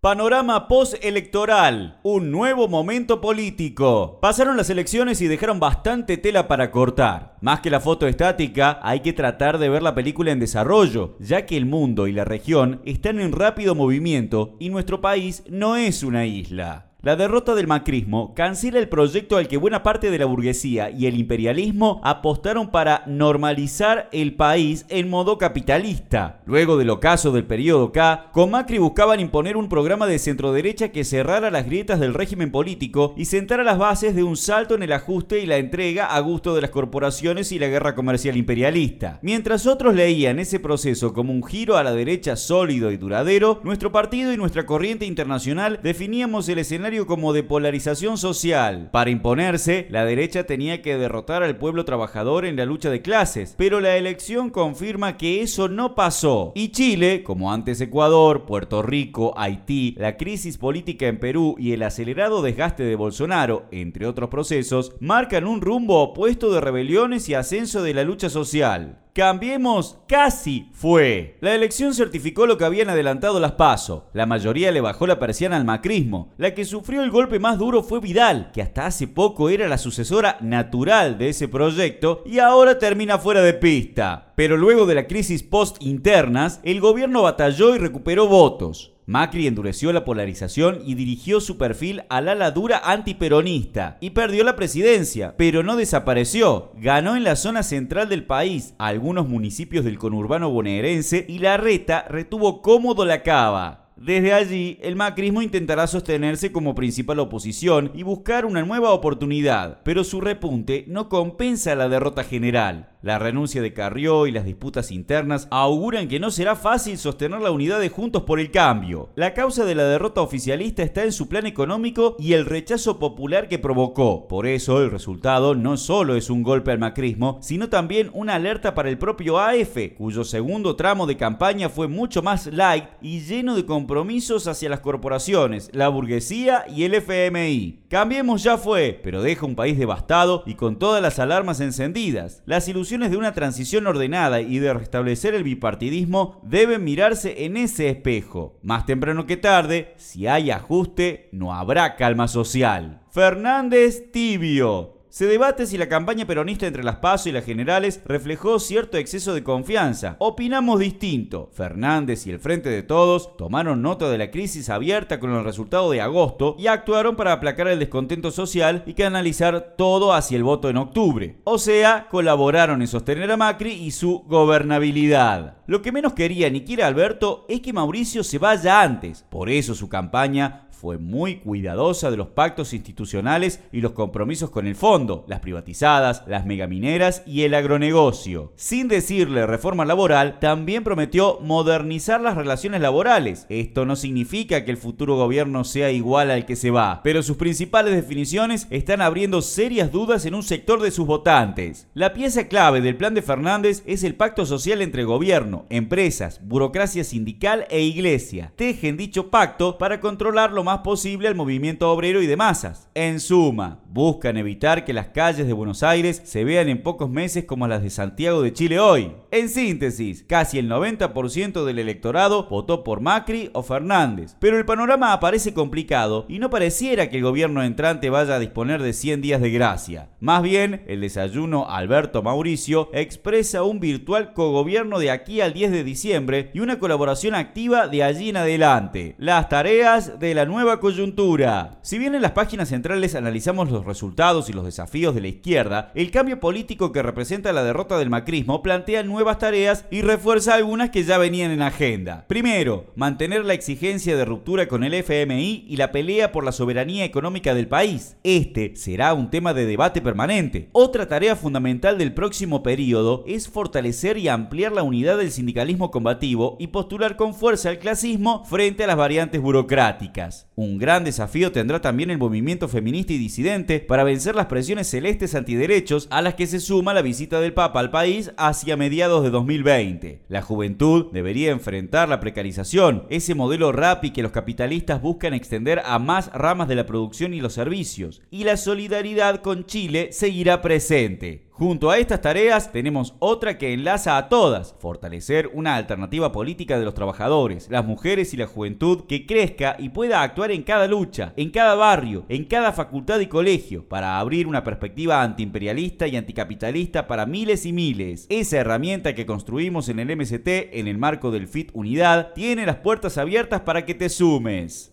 Panorama postelectoral, un nuevo momento político. Pasaron las elecciones y dejaron bastante tela para cortar. Más que la foto estática, hay que tratar de ver la película en desarrollo, ya que el mundo y la región están en rápido movimiento y nuestro país no es una isla. La derrota del macrismo cancela el proyecto al que buena parte de la burguesía y el imperialismo apostaron para normalizar el país en modo capitalista. Luego del ocaso del periodo K, con Macri buscaban imponer un programa de centroderecha que cerrara las grietas del régimen político y sentara las bases de un salto en el ajuste y la entrega a gusto de las corporaciones y la guerra comercial imperialista. Mientras otros leían ese proceso como un giro a la derecha sólido y duradero, nuestro partido y nuestra corriente internacional definíamos el escenario como de polarización social. Para imponerse, la derecha tenía que derrotar al pueblo trabajador en la lucha de clases, pero la elección confirma que eso no pasó. Y Chile, como antes Ecuador, Puerto Rico, Haití, la crisis política en Perú y el acelerado desgaste de Bolsonaro, entre otros procesos, marcan un rumbo opuesto de rebeliones y ascenso de la lucha social. Cambiemos casi fue. La elección certificó lo que habían adelantado las PASO. La mayoría le bajó la persiana al macrismo. La que sufrió el golpe más duro fue Vidal, que hasta hace poco era la sucesora natural de ese proyecto y ahora termina fuera de pista. Pero luego de la crisis post-internas, el gobierno batalló y recuperó votos. Macri endureció la polarización y dirigió su perfil al ala dura antiperonista y perdió la presidencia, pero no desapareció. Ganó en la zona central del país, algunos municipios del conurbano bonaerense y la reta retuvo cómodo la cava. Desde allí, el macrismo intentará sostenerse como principal oposición y buscar una nueva oportunidad, pero su repunte no compensa la derrota general. La renuncia de Carrió y las disputas internas auguran que no será fácil sostener la unidad de Juntos por el Cambio. La causa de la derrota oficialista está en su plan económico y el rechazo popular que provocó. Por eso el resultado no solo es un golpe al macrismo, sino también una alerta para el propio AF, cuyo segundo tramo de campaña fue mucho más light y lleno de compromisos hacia las corporaciones, la burguesía y el FMI. Cambiemos ya fue, pero deja un país devastado y con todas las alarmas encendidas. Las ilusiones de una transición ordenada y de restablecer el bipartidismo deben mirarse en ese espejo. Más temprano que tarde, si hay ajuste, no habrá calma social. Fernández Tibio, se debate si la campaña peronista entre las PASO y las generales reflejó cierto exceso de confianza. Opinamos distinto. Fernández y el Frente de Todos tomaron nota de la crisis abierta con el resultado de agosto y actuaron para aplacar el descontento social y canalizar todo hacia el voto en octubre. O sea, colaboraron en sostener a Macri y su gobernabilidad. Lo que menos quería ni quiere Alberto es que Mauricio se vaya antes. Por eso su campaña fue muy cuidadosa de los pactos institucionales y los compromisos con el fondo, las privatizadas, las megamineras y el agronegocio. Sin decirle reforma laboral, también prometió modernizar las relaciones laborales. Esto no significa que el futuro gobierno sea igual al que se va, pero sus principales definiciones están abriendo serias dudas en un sector de sus votantes. La pieza clave del plan de Fernández es el pacto social entre gobierno, empresas, burocracia sindical e iglesia. Tejen dicho pacto para controlar lo más posible al movimiento obrero y de masas. En suma, buscan evitar que las calles de Buenos Aires se vean en pocos meses como las de Santiago de Chile hoy. En síntesis, casi el 90% del electorado votó por Macri o Fernández, pero el panorama aparece complicado y no pareciera que el gobierno entrante vaya a disponer de 100 días de gracia. Más bien, el desayuno Alberto Mauricio expresa un virtual cogobierno de aquí al 10 de diciembre y una colaboración activa de allí en adelante. Las tareas de la nueva nueva coyuntura. Si bien en las páginas centrales analizamos los resultados y los desafíos de la izquierda, el cambio político que representa la derrota del macrismo plantea nuevas tareas y refuerza algunas que ya venían en agenda. Primero, mantener la exigencia de ruptura con el FMI y la pelea por la soberanía económica del país. Este será un tema de debate permanente. Otra tarea fundamental del próximo periodo es fortalecer y ampliar la unidad del sindicalismo combativo y postular con fuerza al clasismo frente a las variantes burocráticas. Un gran desafío tendrá también el movimiento feminista y disidente para vencer las presiones celestes antiderechos a las que se suma la visita del Papa al país hacia mediados de 2020. La juventud debería enfrentar la precarización, ese modelo RAPI que los capitalistas buscan extender a más ramas de la producción y los servicios, y la solidaridad con Chile seguirá presente. Junto a estas tareas tenemos otra que enlaza a todas, fortalecer una alternativa política de los trabajadores, las mujeres y la juventud que crezca y pueda actuar en cada lucha, en cada barrio, en cada facultad y colegio, para abrir una perspectiva antiimperialista y anticapitalista para miles y miles. Esa herramienta que construimos en el MST en el marco del FIT Unidad tiene las puertas abiertas para que te sumes.